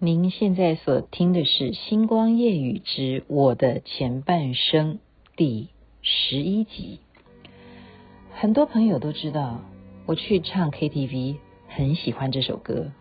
您现在所听的是《星光夜雨之我的前半生》第十一集。很多朋友都知道，我去唱 KTV，很喜欢这首歌。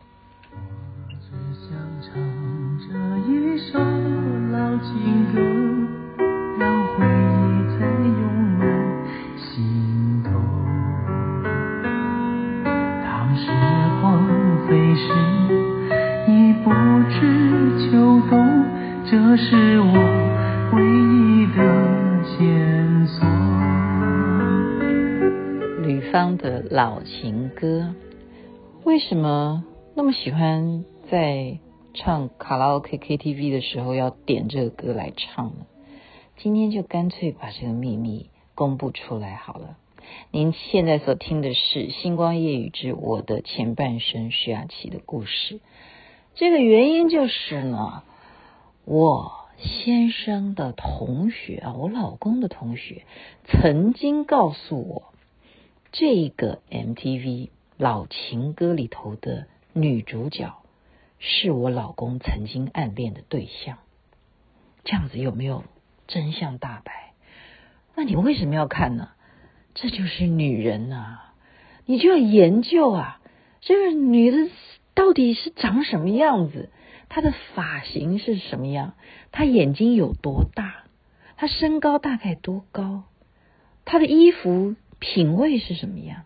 老情歌，为什么那么喜欢在唱卡拉 OK KTV 的时候要点这个歌来唱呢？今天就干脆把这个秘密公布出来好了。您现在所听的是《星光夜雨之我的前半生》徐雅琪的故事。这个原因就是呢，我先生的同学啊，我老公的同学曾经告诉我，这个 MTV 老情歌里头的女主角是我老公曾经暗恋的对象。这样子有没有真相大白？那你为什么要看呢？这就是女人啊，你就要研究啊，这个女的。到底是长什么样子？她的发型是什么样？她眼睛有多大？她身高大概多高？她的衣服品味是什么样？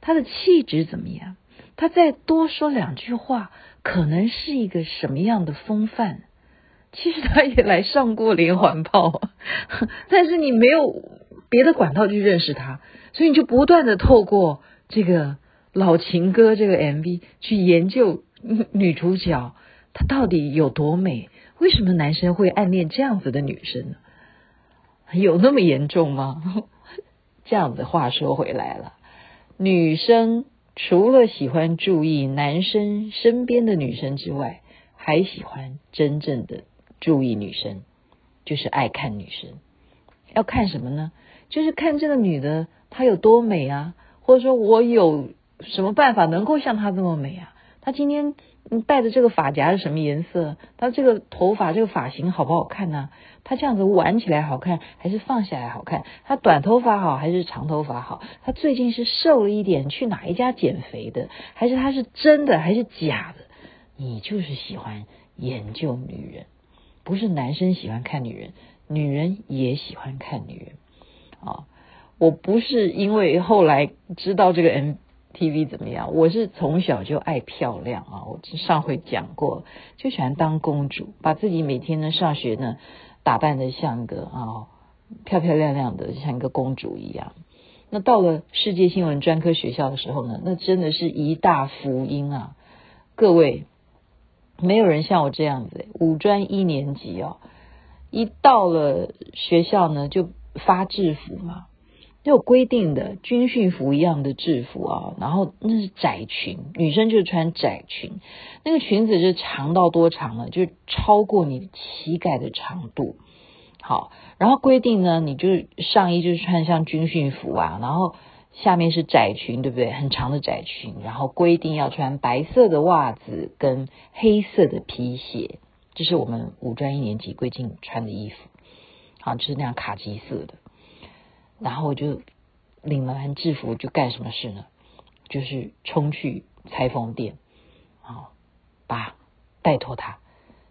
他的气质怎么样？他再多说两句话，可能是一个什么样的风范？其实他也来上过连环炮，但是你没有别的管道去认识他，所以你就不断的透过这个。老情歌这个 MV 去研究女主角她到底有多美？为什么男生会暗恋这样子的女生呢？有那么严重吗？这样子话说回来了，女生除了喜欢注意男生身边的女生之外，还喜欢真正的注意女生，就是爱看女生。要看什么呢？就是看这个女的她有多美啊，或者说我有。什么办法能够像她这么美啊？她今天戴的这个发夹是什么颜色？她这个头发这个发型好不好看呢？她这样子挽起来好看还是放下来好看？她短头发好还是长头发好？她最近是瘦了一点，去哪一家减肥的？还是她是真的还是假的？你就是喜欢研究女人，不是男生喜欢看女人，女人也喜欢看女人啊！我不是因为后来知道这个 M。TV 怎么样？我是从小就爱漂亮啊！我上回讲过，就喜欢当公主，把自己每天呢上学呢打扮得像个啊漂漂亮亮的，像一个公主一样。那到了世界新闻专科学校的时候呢，那真的是一大福音啊！各位，没有人像我这样子，五专一年级哦，一到了学校呢就发制服嘛。有规定的军训服一样的制服啊，然后那是窄裙，女生就穿窄裙，那个裙子是长到多长呢？就超过你膝盖的长度。好，然后规定呢，你就上衣就是穿像军训服啊，然后下面是窄裙，对不对？很长的窄裙，然后规定要穿白色的袜子跟黑色的皮鞋，这是我们五专一年级规定穿的衣服，好，就是那样卡其色的。然后我就领了完制服，就干什么事呢？就是冲去裁缝店，好，把，拜托他，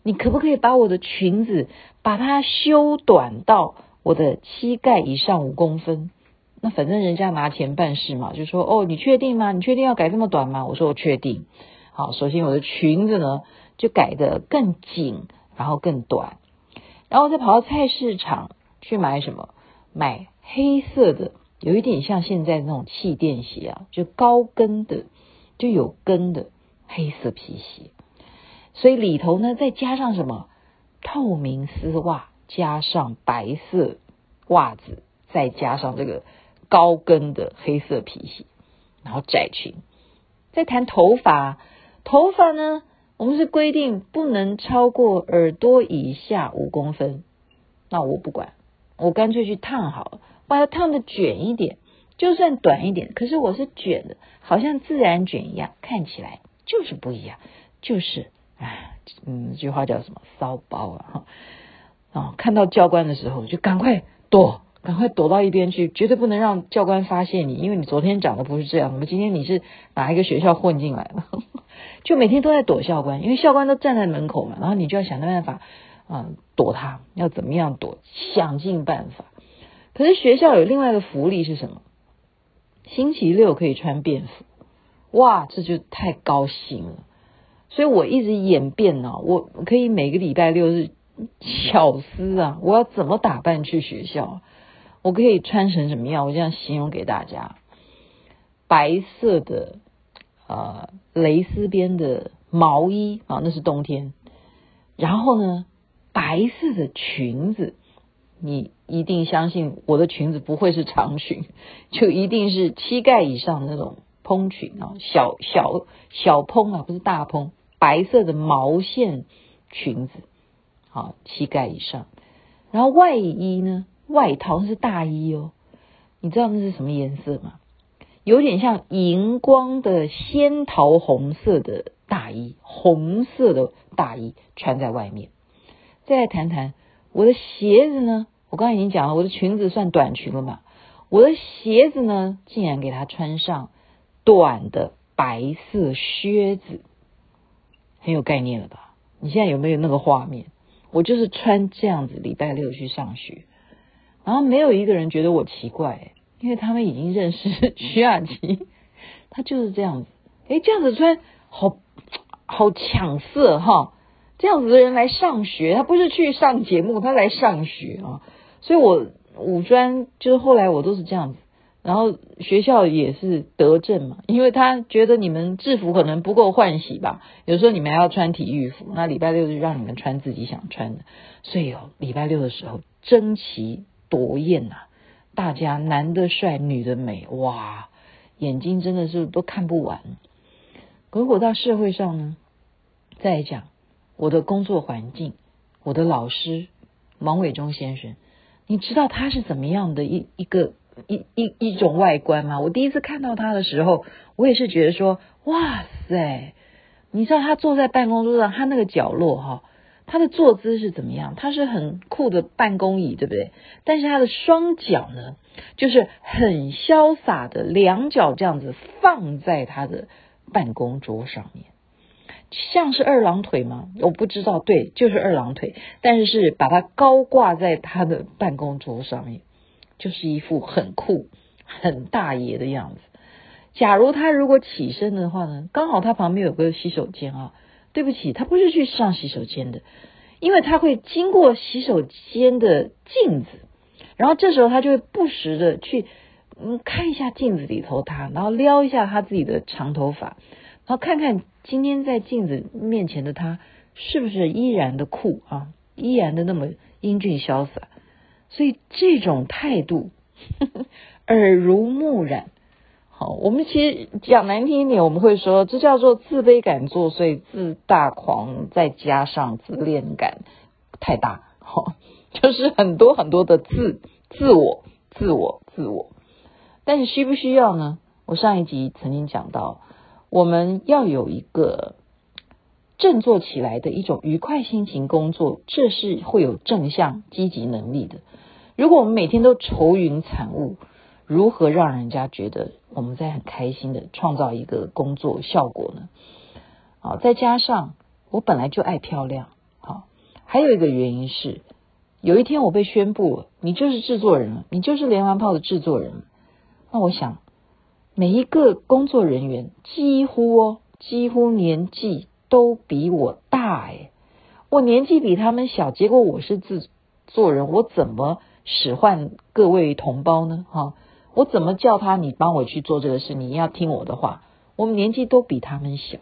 你可不可以把我的裙子把它修短到我的膝盖以上五公分？那反正人家拿钱办事嘛，就说哦，你确定吗？你确定要改这么短吗？我说我确定。好，首先我的裙子呢就改得更紧，然后更短，然后再跑到菜市场去买什么？买。黑色的，有一点像现在那种气垫鞋啊，就高跟的，就有跟的黑色皮鞋，所以里头呢再加上什么透明丝袜，加上白色袜子，再加上这个高跟的黑色皮鞋，然后窄裙。再谈头发，头发呢，我们是规定不能超过耳朵以下五公分，那我不管，我干脆去烫好了。把它烫的卷一点，就算短一点，可是我是卷的，好像自然卷一样，看起来就是不一样，就是啊，嗯，这句话叫什么？骚包啊！哈，哦，看到教官的时候就赶快躲，赶快躲到一边去，绝对不能让教官发现你，因为你昨天长得不是这样，怎么今天你是哪一个学校混进来的？就每天都在躲教官，因为校官都站在门口嘛，然后你就要想办法、嗯、躲他，要怎么样躲，想尽办法。可是学校有另外一个福利是什么？星期六可以穿便服，哇，这就太高兴了。所以我一直演变呢，我可以每个礼拜六日巧思啊，我要怎么打扮去学校？我可以穿成什么样？我这样形容给大家：白色的呃蕾丝边的毛衣啊，那是冬天。然后呢，白色的裙子，你一定相信我的裙子不会是长裙，就一定是膝盖以上的那种蓬裙啊，小小小蓬啊，不是大蓬。白色的毛线裙子，好，膝盖以上。然后外衣呢？外套是大衣哦。你知道那是什么颜色吗？有点像荧光的仙桃红色的大衣，红色的大衣穿在外面。再谈谈我的鞋子呢？我刚才已经讲了，我的裙子算短裙了嘛。我的鞋子呢，竟然给它穿上短的白色靴子。很有概念了吧？你现在有没有那个画面？我就是穿这样子，礼拜六去上学，然后没有一个人觉得我奇怪，因为他们已经认识徐雅琪，他就是这样子。诶，这样子穿好好抢色哈！这样子的人来上学，他不是去上节目，他来上学啊。所以我五专就是后来我都是这样子。然后学校也是德政嘛，因为他觉得你们制服可能不够换洗吧，有时候你们还要穿体育服，那礼拜六就让你们穿自己想穿的，所以哦，礼拜六的时候争奇夺艳呐，大家男的帅，女的美，哇，眼睛真的是都看不完。如果到社会上呢，再讲我的工作环境，我的老师王伟忠先生，你知道他是怎么样的一一个？一一一种外观吗，我第一次看到他的时候，我也是觉得说，哇塞，你知道他坐在办公桌上，他那个角落哈，他的坐姿是怎么样？他是很酷的办公椅，对不对？但是他的双脚呢，就是很潇洒的两脚这样子放在他的办公桌上面，像是二郎腿吗？我不知道，对，就是二郎腿，但是是把它高挂在他的办公桌上面。就是一副很酷、很大爷的样子。假如他如果起身的话呢，刚好他旁边有个洗手间啊。对不起，他不是去上洗手间的，因为他会经过洗手间的镜子，然后这时候他就会不时的去嗯看一下镜子里头他，然后撩一下他自己的长头发，然后看看今天在镜子面前的他是不是依然的酷啊，依然的那么英俊潇洒。所以这种态度呵 呵耳濡目染，好，我们其实讲难听一点，我们会说这叫做自卑感作祟、自大狂，再加上自恋感太大，好，就是很多很多的自自我、自我、自我。但是需不需要呢？我上一集曾经讲到，我们要有一个振作起来的一种愉快心情工作，这是会有正向积极能力的。如果我们每天都愁云惨雾，如何让人家觉得我们在很开心的创造一个工作效果呢？好，再加上我本来就爱漂亮，好，还有一个原因是，有一天我被宣布了，你就是制作人了，你就是连环炮的制作人。那我想，每一个工作人员几乎哦，几乎年纪都比我大哎，我年纪比他们小，结果我是制作人，我怎么？使唤各位同胞呢？哈，我怎么叫他？你帮我去做这个事，你要听我的话。我们年纪都比他们小，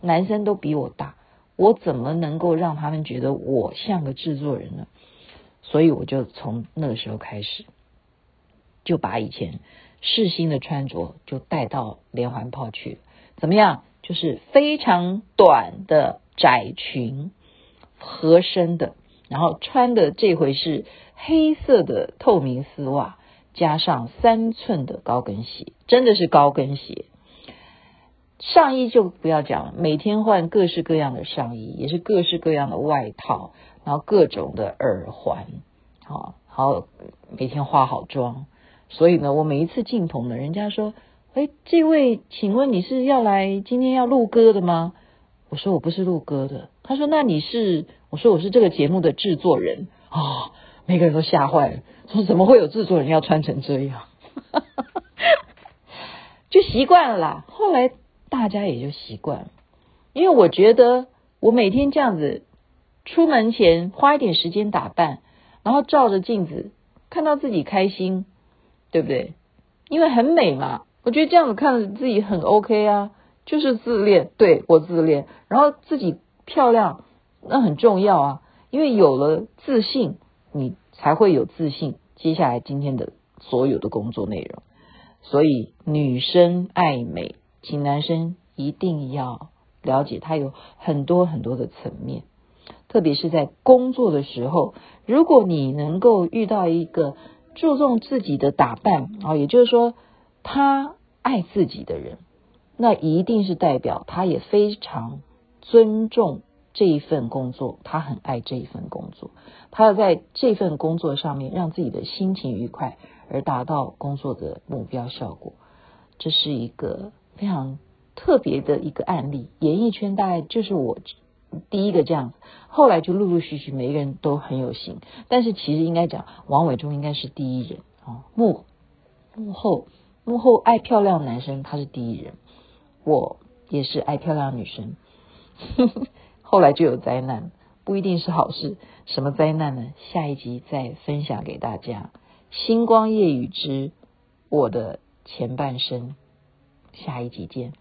男生都比我大，我怎么能够让他们觉得我像个制作人呢？所以我就从那个时候开始，就把以前世新的穿着就带到连环炮去。怎么样？就是非常短的窄裙，合身的。然后穿的这回是黑色的透明丝袜，加上三寸的高跟鞋，真的是高跟鞋。上衣就不要讲了，每天换各式各样的上衣，也是各式各样的外套，然后各种的耳环，好，好，每天化好妆。所以呢，我每一次进棚呢，人家说：“哎，这位，请问你是要来今天要录歌的吗？”我说：“我不是录歌的。”他说：“那你是？”我说：“我是这个节目的制作人。”啊，每个人都吓坏了，说：“怎么会有制作人要穿成这样？” 就习惯了啦。后来。大家也就习惯了，因为我觉得我每天这样子出门前花一点时间打扮，然后照着镜子看到自己开心，对不对？因为很美嘛，我觉得这样子看自己很 OK 啊，就是自恋，对，我自恋，然后自己漂亮那很重要啊，因为有了自信，你才会有自信，接下来今天的所有的工作内容，所以女生爱美。请男生一定要了解，他有很多很多的层面，特别是在工作的时候，如果你能够遇到一个注重自己的打扮啊，也就是说他爱自己的人，那一定是代表他也非常尊重这一份工作，他很爱这一份工作，他要在这份工作上面让自己的心情愉快，而达到工作的目标效果，这是一个。非常特别的一个案例，演艺圈大概就是我第一个这样子，后来就陆陆续续每一个人都很有型，但是其实应该讲王伟忠应该是第一人啊，幕幕后幕后爱漂亮的男生他是第一人，我也是爱漂亮的女生，后来就有灾难，不一定是好事，什么灾难呢？下一集再分享给大家，《星光夜雨之我的前半生》。下一集见。